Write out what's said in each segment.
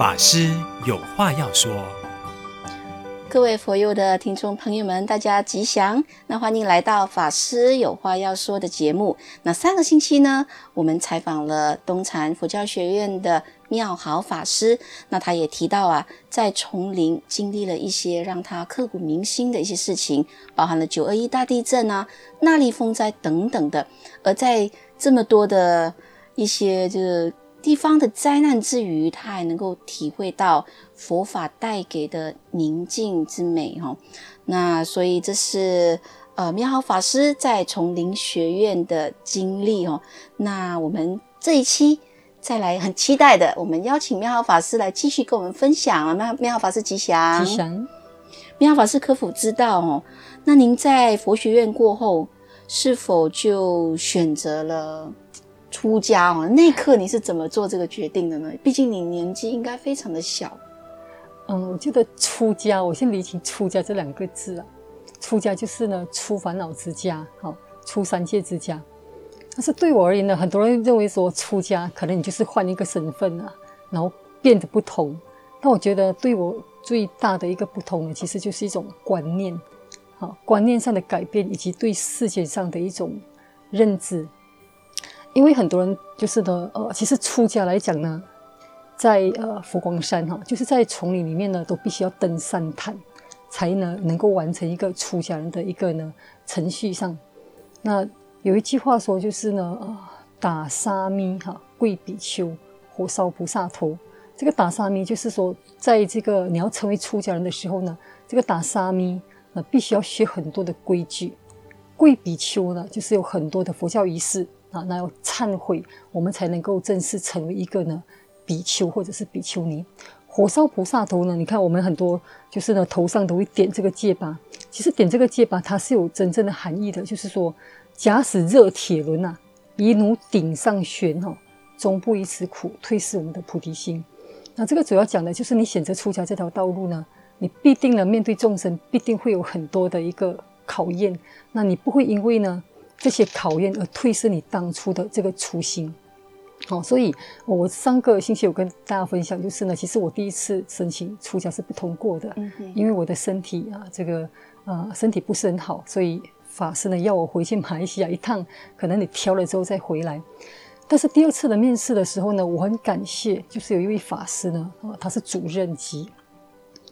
法师有话要说。各位佛友的听众朋友们，大家吉祥！那欢迎来到法师有话要说的节目。那上个星期呢，我们采访了东禅佛教学院的妙好法师。那他也提到啊，在丛林经历了一些让他刻骨铭心的一些事情，包含了九二一大地震啊、那莉风灾等等的。而在这么多的一些就是。地方的灾难之余，他还能够体会到佛法带给的宁静之美哈。那所以这是呃妙好法师在丛林学院的经历哦。那我们这一期再来很期待的，我们邀请妙好法师来继续跟我们分享啊。妙妙好法师吉祥，吉祥。妙好法师可否知道哦？那您在佛学院过后，是否就选择了？出家哦，那一刻你是怎么做这个决定的呢？毕竟你年纪应该非常的小。嗯，我觉得出家，我先理清“出家”这两个字啊。出家就是呢，出烦恼之家，好，出三界之家。但是对我而言呢，很多人认为说出家可能你就是换一个身份啊，然后变得不同。但我觉得对我最大的一个不同呢，其实就是一种观念，好，观念上的改变，以及对世界上的一种认知。因为很多人就是呢，呃，其实出家来讲呢，在呃佛光山哈，就是在丛林里面呢，都必须要登山坛，才能能够完成一个出家人的一个呢程序上。那有一句话说，就是呢，呃，打沙弥哈，跪比丘，火烧菩萨头。这个打沙弥就是说，在这个你要成为出家人的时候呢，这个打沙弥那必须要学很多的规矩。跪比丘呢，就是有很多的佛教仪式。啊，那要忏悔，我们才能够正式成为一个呢比丘或者是比丘尼。火烧菩萨头呢？你看我们很多就是呢头上都会点这个戒疤，其实点这个戒疤它是有真正的含义的，就是说假使热铁轮呐，以汝顶上悬哦，终不以此苦，退失我们的菩提心。那这个主要讲的就是你选择出家这条道路呢，你必定呢面对众生，必定会有很多的一个考验，那你不会因为呢。这些考验而退失你当初的这个初心，好，所以我上个星期有跟大家分享，就是呢，其实我第一次申请出家是不通过的，因为我的身体啊，这个啊身体不是很好，所以法师呢要我回去马来西亚一趟，可能你挑了之后再回来。但是第二次的面试的时候呢，我很感谢，就是有一位法师呢，啊，他是主任级，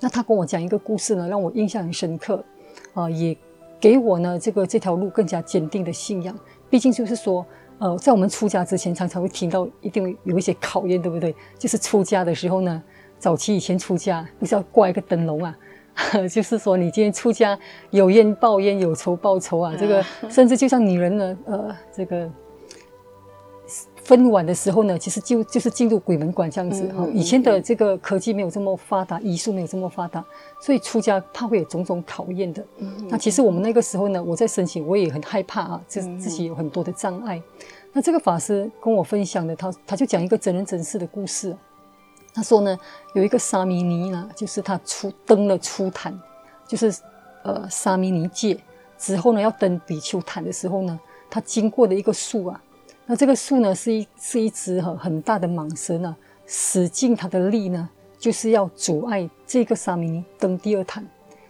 那他跟我讲一个故事呢，让我印象很深刻，啊，也。给我呢，这个这条路更加坚定的信仰。毕竟就是说，呃，在我们出家之前，常常会听到一定有一些考验，对不对？就是出家的时候呢，早期以前出家不是要挂一个灯笼啊，就是说你今天出家有冤报冤，有仇报仇啊。这个甚至就像女人呢，呃，这个。分娩的时候呢，其实就就是进入鬼门关这样子哈。以前的这个科技没有这么发达，医术没有这么发达，所以出家怕会有种种考验的。那其实我们那个时候呢，我在申请，我也很害怕啊，就自己有很多的障碍。那这个法师跟我分享的，他他就讲一个真人真事的故事。他说呢，有一个沙弥尼呢，就是他出登了初坛，就是呃沙弥尼戒之后呢，要登比丘坛的时候呢，他经过的一个树啊。那这个树呢，是一是一只很很大的蟒蛇呢，使尽它的力呢，就是要阻碍这个沙弥尼登第二坛。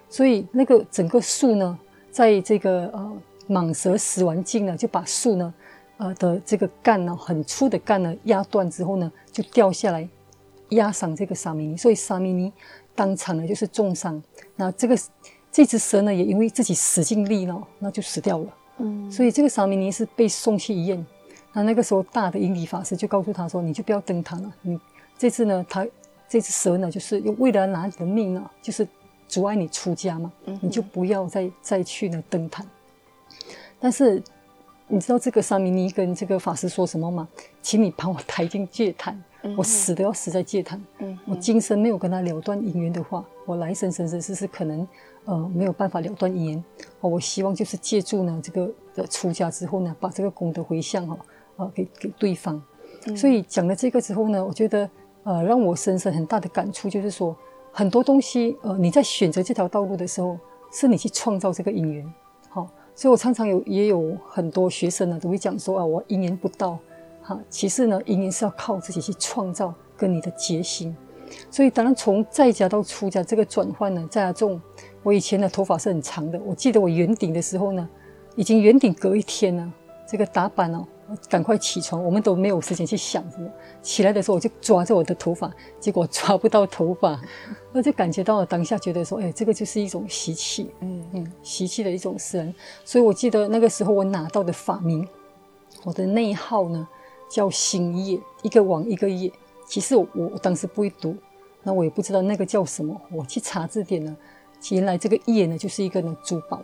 所以那个整个树呢，在这个呃蟒蛇使完劲呢，就把树呢，呃的这个干呢，很粗的干呢压断之后呢，就掉下来压伤这个沙弥尼。所以沙弥尼当场呢就是重伤。那这个这只蛇呢，也因为自己使尽力了，那就死掉了。嗯，所以这个沙弥尼是被送去医院。那那个时候，大的英理法师就告诉他说：“你就不要登坛了。你这次呢，他这只蛇呢，就是为了拿你的命啊，就是阻碍你出家嘛。你就不要再再去呢登坛。但是你知道这个沙弥尼跟这个法师说什么吗？请你把我抬进戒坛，我死都要死在戒坛。我今生没有跟他了断姻缘的话，我来生生生世世可能呃没有办法了断姻缘。我希望就是借助呢这个的出家之后呢，把这个功德回向哈。”啊，给给对方，所以讲了这个之后呢，我觉得呃，让我深深很大的感触就是说，很多东西呃，你在选择这条道路的时候，是你去创造这个因缘，好、哦，所以我常常有也有很多学生呢，都会讲说啊，我因缘不到，哈，其实呢，因缘是要靠自己去创造跟你的决心，所以当然从在家到出家这个转换呢，在家中，我以前的头发是很长的，我记得我圆顶的时候呢，已经圆顶隔一天了，这个打板哦。赶快起床，我们都没有时间去想什么。起来的时候，我就抓着我的头发，结果抓不到头发，我就感觉到了当下觉得说，哎，这个就是一种习气，嗯嗯，习气的一种神。所以我记得那个时候我拿到的法名，我的内号呢叫新业，一个王一个夜。其实我我当时不会读，那我也不知道那个叫什么。我去查字典呢，原来这个夜呢就是一个呢珠宝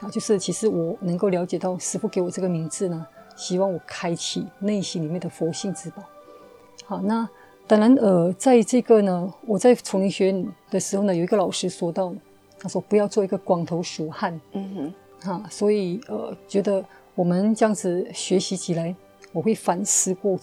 啊，就是其实我能够了解到师傅给我这个名字呢。希望我开启内心里面的佛性之宝。好，那当然，呃，在这个呢，我在丛林学院的时候呢，有一个老师说到，他说不要做一个光头鼠汉。嗯哼，哈，所以呃，觉得我们这样子学习起来，我会反思过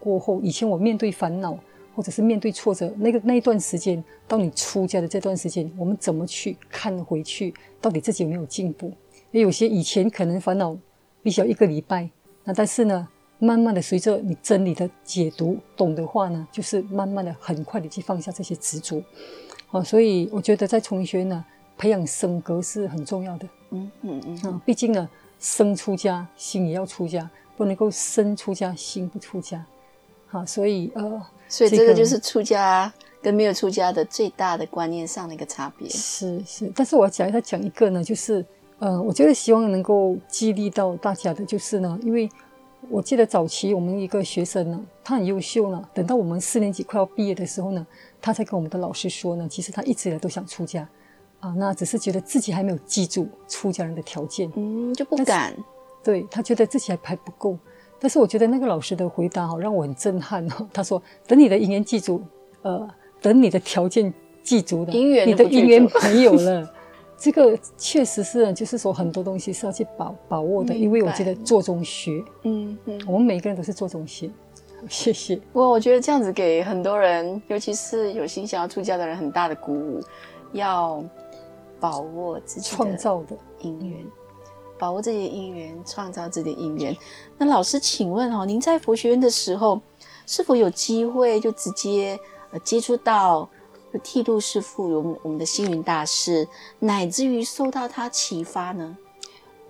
过后，以前我面对烦恼或者是面对挫折，那个那一段时间，到你出家的这段时间，我们怎么去看回去，到底自己有没有进步？因为有些以前可能烦恼必须要一个礼拜。那但是呢，慢慢的随着你真理的解读懂的话呢，就是慢慢的很快的去放下这些执着，啊，所以我觉得在丛林学院呢，培养升格是很重要的。嗯嗯嗯啊，毕竟呢，生出家心也要出家，不能够身出家心不出家。好，所以呃，所以这个就是出家跟没有出家的最大的观念上的一个差别。是是，但是我要讲再讲一个呢，就是。呃，我觉得希望能够激励到大家的，就是呢，因为我记得早期我们一个学生呢，他很优秀呢，等到我们四年级快要毕业的时候呢，他才跟我们的老师说呢，其实他一直以来都想出家，啊，那只是觉得自己还没有记住出家人的条件，嗯，就不敢，对，他觉得自己还还不够，但是我觉得那个老师的回答哈，让我很震撼哈，他说，等你的姻缘记住，呃，等你的条件记住了，姻缘你的姻缘没有了。这个确实是，就是说很多东西是要去把把握的，因为我觉得做中学，嗯嗯，我们每个人都是做中学，谢谢。不过我觉得这样子给很多人，尤其是有心想要出家的人，很大的鼓舞，要把握自己创造的因缘，把握自己的因缘，创造自己的因缘。那老师，请问哈，您在佛学院的时候，是否有机会就直接呃接触到？就剃度师父有我们的星云大师，乃至于受到他启发呢？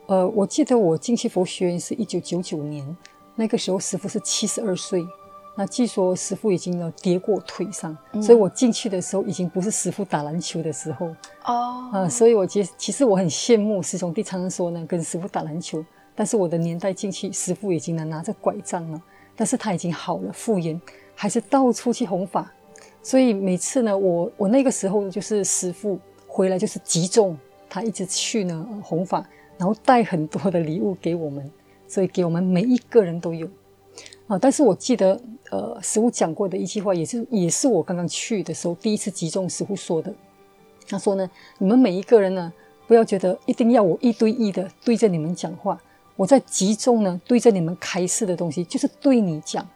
呃，我记得我进去佛学院是一九九九年，那个时候师傅是七十二岁。那据说师傅已经呢跌过腿上，嗯、所以我进去的时候已经不是师傅打篮球的时候哦。啊、呃，所以我觉其实我很羡慕师兄弟常常说呢，跟师傅打篮球。但是我的年代进去，师傅已经能拿着拐杖了，但是他已经好了复原，还是到处去弘法。所以每次呢，我我那个时候就是师傅回来就是集中，他一直去呢弘法，然后带很多的礼物给我们，所以给我们每一个人都有啊。但是我记得呃师傅讲过的一句话，也是也是我刚刚去的时候第一次集中师傅说的。他说呢，你们每一个人呢，不要觉得一定要我一对一的对着你们讲话，我在集中呢对着你们开示的东西，就是对你讲，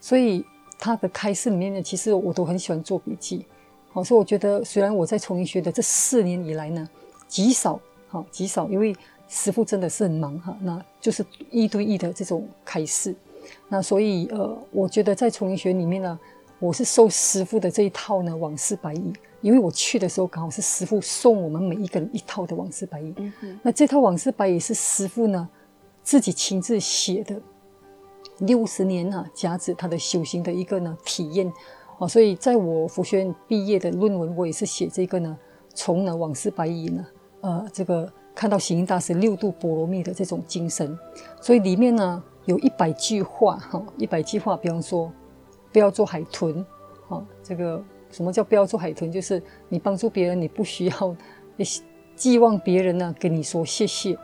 所以。他的开示里面呢，其实我都很喜欢做笔记，好，所以我觉得虽然我在丛林学的这四年以来呢，极少，好极少，因为师傅真的是很忙哈，那就是一对一的这种开示，那所以呃，我觉得在丛林学里面呢，我是受师傅的这一套呢往事白衣，因为我去的时候刚好是师傅送我们每一个人一套的往事白衣，那这套往事白衣是师傅呢自己亲自写的。六十年啊，甲子他的修行的一个呢体验，哦，所以在我佛学院毕业的论文，我也是写这个呢，从呢往事百语呢，呃，这个看到行大师六度波罗蜜的这种精神，所以里面呢有一百句话，哈，一百句话，比方说不要做海豚，哈，这个什么叫不要做海豚？就是你帮助别人，你不需要寄望别人呢跟你说谢谢。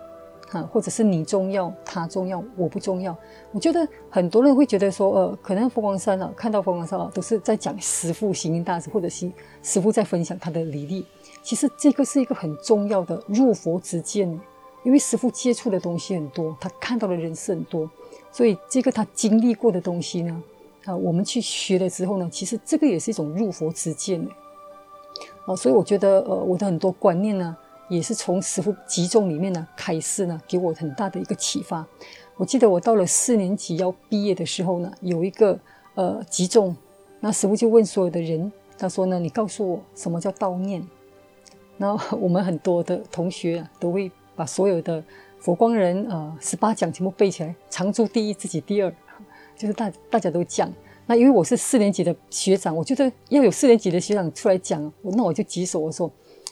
啊，或者是你重要，他重要，我不重要。我觉得很多人会觉得说，呃，可能佛光山啊，看到佛光山啊，都是在讲师父行云大师，或者是师父在分享他的履历。其实这个是一个很重要的入佛之见，因为师父接触的东西很多，他看到的人是很多，所以这个他经历过的东西呢，啊，我们去学了之后呢，其实这个也是一种入佛之见。啊，所以我觉得，呃，我的很多观念呢。也是从师父集中里面呢开始呢，给我很大的一个启发。我记得我到了四年级要毕业的时候呢，有一个呃集中，那师父就问所有的人他说呢，你告诉我什么叫悼念。然后我们很多的同学啊，都会把所有的佛光人呃十八讲全部背起来，常住第一，自己第二，就是大大家都讲。那因为我是四年级的学长，我觉得要有四年级的学长出来讲，那我就举手我说，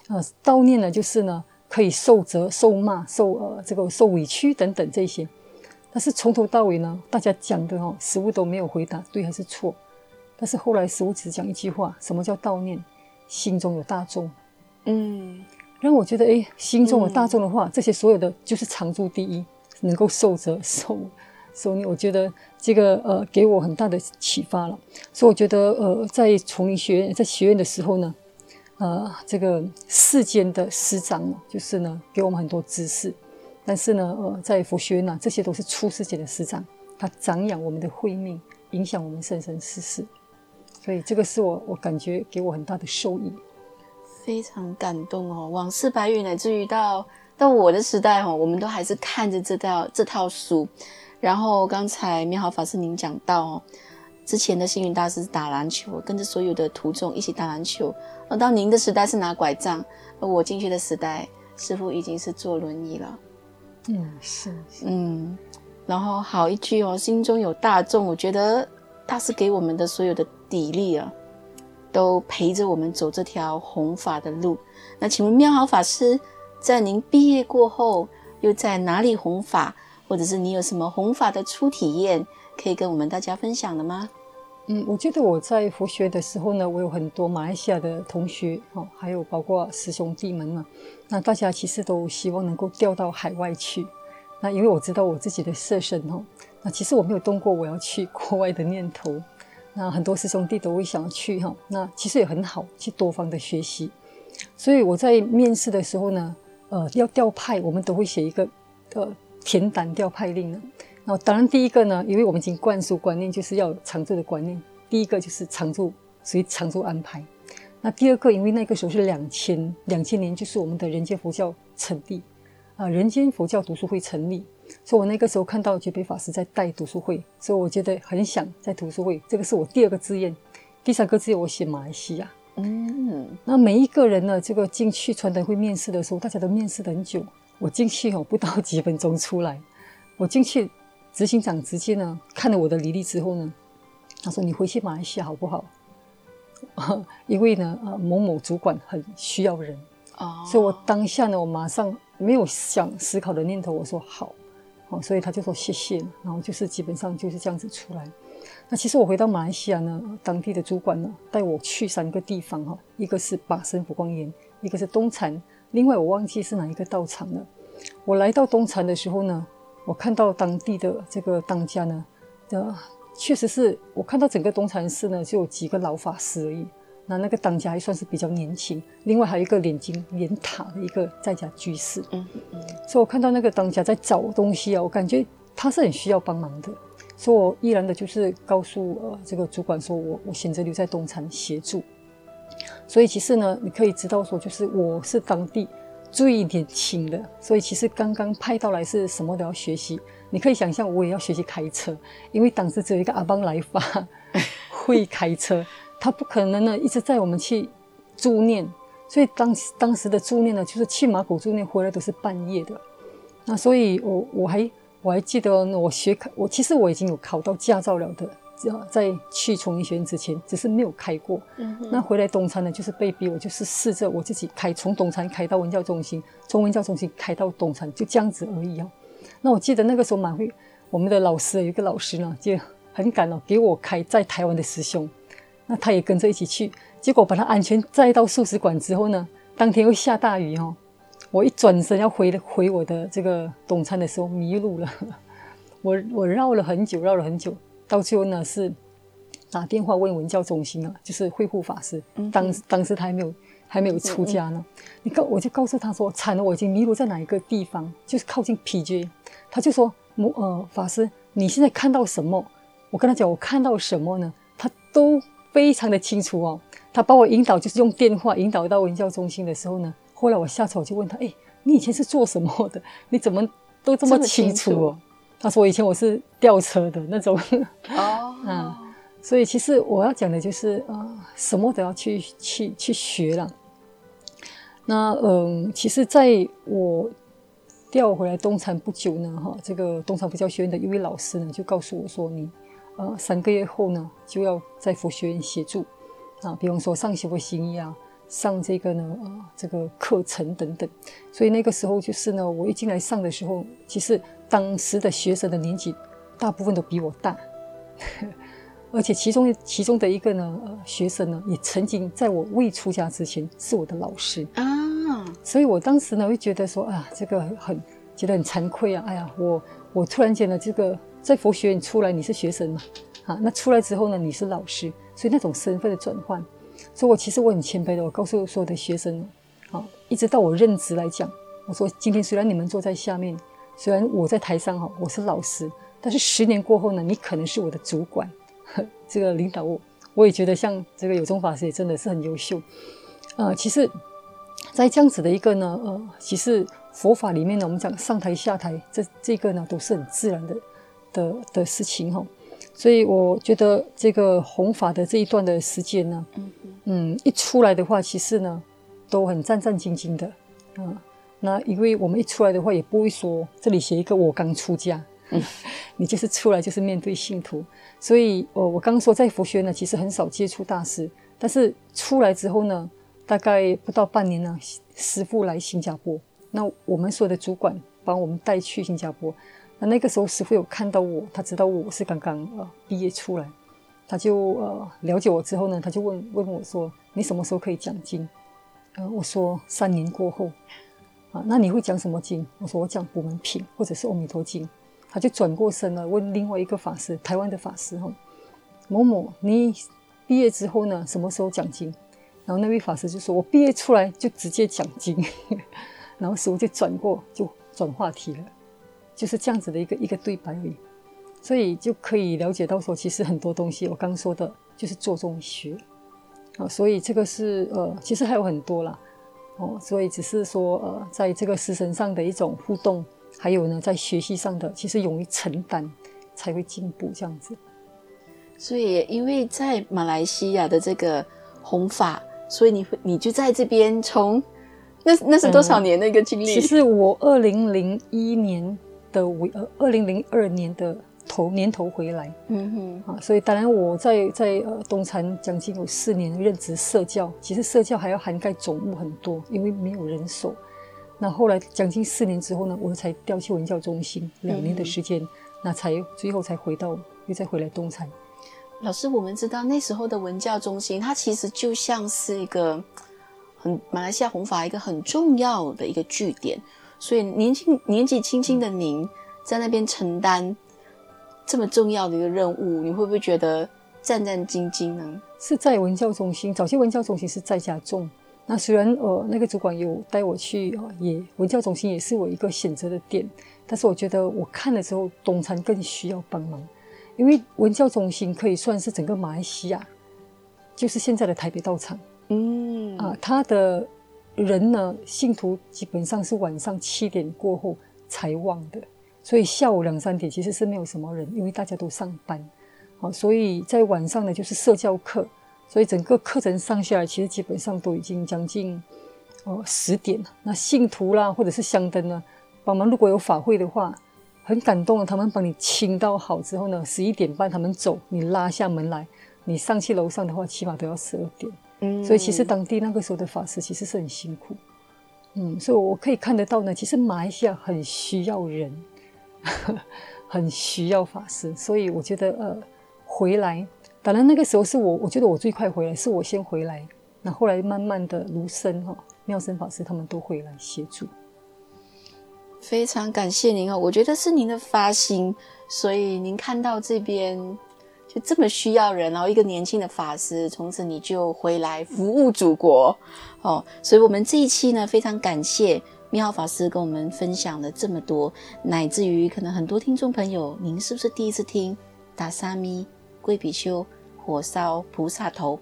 呃，悼念呢就是呢可以受责、受骂、受呃这个受委屈等等这些。但是从头到尾呢，大家讲的哦，师父都没有回答对还是错。但是后来师父只讲一句话：什么叫悼念？心中有大众。嗯，让我觉得，哎，心中有大众的话，嗯、这些所有的就是常住第一，能够受责 受所以。我觉得这个呃，给我很大的启发了。所以我觉得，呃，在丛林学院在学院的时候呢，呃，这个世间的师长就是呢，给我们很多知识。但是呢，呃，在佛学院呢，这些都是出世间的师长，他长养我们的慧命，影响我们生生世世。所以这个是我我感觉给我很大的受益。非常感动哦，往事白云，乃至于到到我的时代哦，我们都还是看着这套这套书。然后刚才妙好法师您讲到哦，之前的星云大师是打篮球，跟着所有的徒众一起打篮球。而到您的时代是拿拐杖，而我进去的时代，师傅已经是坐轮椅了。嗯，是，是，嗯。然后好一句哦，心中有大众，我觉得大师给我们的所有的砥砺啊。都陪着我们走这条弘法的路。那请问妙好法师，在您毕业过后，又在哪里弘法，或者是你有什么弘法的初体验，可以跟我们大家分享的吗？嗯，我觉得我在佛学的时候呢，我有很多马来西亚的同学，哦，还有包括师兄弟们嘛。那大家其实都希望能够调到海外去。那因为我知道我自己的色身哦，那其实我没有动过我要去国外的念头。那很多师兄弟都会想去哈，那其实也很好，去多方的学习。所以我在面试的时候呢，呃，要调派，我们都会写一个呃填胆调派令呢。那当然第一个呢，因为我们已经灌输观念，就是要常住的观念。第一个就是常住，所以常住安排。那第二个，因为那个时候是两千两千年，就是我们的人间佛教成立啊，人间佛教读书会成立。所以，我那个时候看到觉北法师在带读书会，所以我觉得很想在读书会。这个是我第二个志愿，第三个志愿我写马来西亚。嗯，那每一个人呢，这个进去传德会面试的时候，大家都面试很久。我进去哦，不到几分钟出来。我进去，执行长直接呢看了我的履历之后呢，他说：“你回去马来西亚好不好？” 因为呢，呃，某某主管很需要人。哦，所以我当下呢，我马上没有想思考的念头，我说好。哦，所以他就说谢谢，然后就是基本上就是这样子出来。那其实我回到马来西亚呢，当地的主管呢带我去三个地方哈，一个是巴生佛光岩，一个是东禅，另外我忘记是哪一个道场了。我来到东禅的时候呢，我看到当地的这个当家呢，呃，确实是我看到整个东禅寺呢就有几个老法师而已。那那个当家还算是比较年轻，另外还有一个脸金脸塔的一个在家居士，嗯嗯，所以我看到那个当家在找东西啊，我感觉他是很需要帮忙的，所以我毅然的就是告诉呃这个主管说我我选择留在东禅协助，所以其实呢，你可以知道说就是我是当地最年轻的，所以其实刚刚派到来是什么都要学习，你可以想象我也要学习开车，因为当时只有一个阿邦来发会开车。他不可能呢，一直带我们去助念，所以当当时的助念呢，就是去马古助念回来都是半夜的。那所以我，我还我还记得，我学，我其实我已经有考到驾照了的，在去丛林学院之前，只是没有开过。嗯。那回来东禅呢，就是被逼，我就是试着我自己开，从东禅开到文教中心，从文教中心开到东禅，就这样子而已啊。那我记得那个时候满会，我们的老师有一个老师呢，就很敢哦，给我开在台湾的师兄。那他也跟着一起去，结果把他安全载到素食馆之后呢，当天又下大雨哦。我一转身要回回我的这个东禅的时候迷路了，我我绕了很久，绕了很久，到最后呢是打电话问文教中心啊，就是慧护法师，当当时他还没有还没有出家呢。你告我就告诉他说，惨了，我已经迷路在哪一个地方，就是靠近 PJ。他就说，呃法师，你现在看到什么？我跟他讲，我看到什么呢？他都。非常的清楚哦，他把我引导，就是用电话引导到文教中心的时候呢，后来我下车我就问他，哎，你以前是做什么的？你怎么都这么清楚哦？他说，以前我是吊车的那种。哦，嗯，所以其实我要讲的就是呃，什么都要去去去学了。那嗯，其实在我调回来东禅不久呢，哈，这个东禅佛教学院的一位老师呢，就告诉我说，你呃三个月后呢，就要在佛学院协助啊，比方说上修佛行医啊，上这个呢呃这个课程等等。所以那个时候就是呢，我一进来上的时候，其实当时的学生的年纪大部分都比我大。而且其中其中的一个呢，呃，学生呢，也曾经在我未出家之前是我的老师。啊，所以我当时呢会觉得说啊，这个很觉得很惭愧啊，哎呀，我我突然间呢，这个在佛学院出来你是学生嘛，啊，那出来之后呢你是老师，所以那种身份的转换，所以我其实我很谦卑的，我告诉所有的学生，啊，一直到我任职来讲，我说今天虽然你们坐在下面，虽然我在台上哈，我是老师，但是十年过后呢，你可能是我的主管。这个领导我，我也觉得像这个有宗法师也真的是很优秀。呃，其实，在这样子的一个呢，呃，其实佛法里面呢，我们讲上台下台，这这个呢都是很自然的的的事情哈。所以我觉得这个弘法的这一段的时间呢，嗯，一出来的话，其实呢都很战战兢兢的啊、呃。那因为我们一出来的话，也不会说这里写一个我刚出家。嗯，你就是出来就是面对信徒，所以，我我刚刚说在佛学呢，其实很少接触大师，但是出来之后呢，大概不到半年呢，师傅来新加坡，那我们所有的主管把我们带去新加坡，那那个时候师傅有看到我，他知道我是刚刚呃毕业出来，他就呃了解我之后呢，他就问问我说，你什么时候可以讲经？呃，我说三年过后，那你会讲什么经？我说我讲普门品或者是阿弥陀经。他就转过身了，问另外一个法师，台湾的法师哈，某某，你毕业之后呢，什么时候讲经？然后那位法师就说：“我毕业出来就直接讲经。”然后师傅就转过，就转话题了，就是这样子的一个一个对白而已。所以就可以了解到说，其实很多东西我刚说的，就是做中学啊。所以这个是呃，其实还有很多啦哦。所以只是说呃，在这个师生上的一种互动。还有呢，在学习上的，其实勇于承担，才会进步这样子。所以，因为在马来西亚的这个弘法，所以你会，你就在这边从那那是多少年的一个经历？嗯、其实我二零零一年的五，呃，二零零二年的头年头回来，嗯哼，啊，所以当然我在在呃东禅将近有四年任职社教，其实社教还要涵盖总务很多，因为没有人手。那后来将近四年之后呢，我才调去文教中心两年的时间，嗯、那才最后才回到又再回来东禅。老师，我们知道那时候的文教中心，它其实就像是一个很马来西亚弘法一个很重要的一个据点，所以年轻年纪轻轻的您在那边承担这么重要的一个任务，你会不会觉得战战兢兢呢？是在文教中心，早期文教中心是在家中。那虽然呃那个主管有带我去呃也文教中心也是我一个选择的点，但是我觉得我看了之后东禅更需要帮忙，因为文教中心可以算是整个马来西亚，就是现在的台北道场，嗯啊，他的人呢信徒基本上是晚上七点过后才旺的，所以下午两三点其实是没有什么人，因为大家都上班，好，所以在晚上呢就是社教课。所以整个课程上下来，其实基本上都已经将近哦十点了。那信徒啦，或者是香灯呢，帮忙如果有法会的话，很感动的，他们帮你清到好之后呢，十一点半他们走，你拉下门来，你上去楼上的话，起码都要十二点。嗯，所以其实当地那个时候的法师其实是很辛苦。嗯，所以我可以看得到呢，其实马来西亚很需要人，很需要法师。所以我觉得呃，回来。当然，那个时候是我，我觉得我最快回来，是我先回来。那后来慢慢的，卢森哈、妙生法师他们都回来协助。非常感谢您哦，我觉得是您的发心，所以您看到这边就这么需要人，然后一个年轻的法师，从此你就回来服务祖国哦。所以我们这一期呢，非常感谢妙法师跟我们分享了这么多，乃至于可能很多听众朋友，您是不是第一次听达沙咪贵比丘？火烧菩萨头，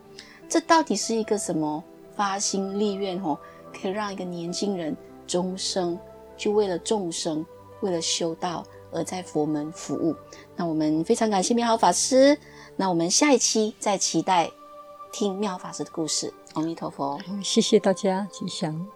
这到底是一个什么发心立愿？哦，可以让一个年轻人终生就为了众生，为了修道而在佛门服务。那我们非常感谢妙法师。那我们下一期再期待听妙法师的故事。阿弥陀佛，谢谢大家，吉祥。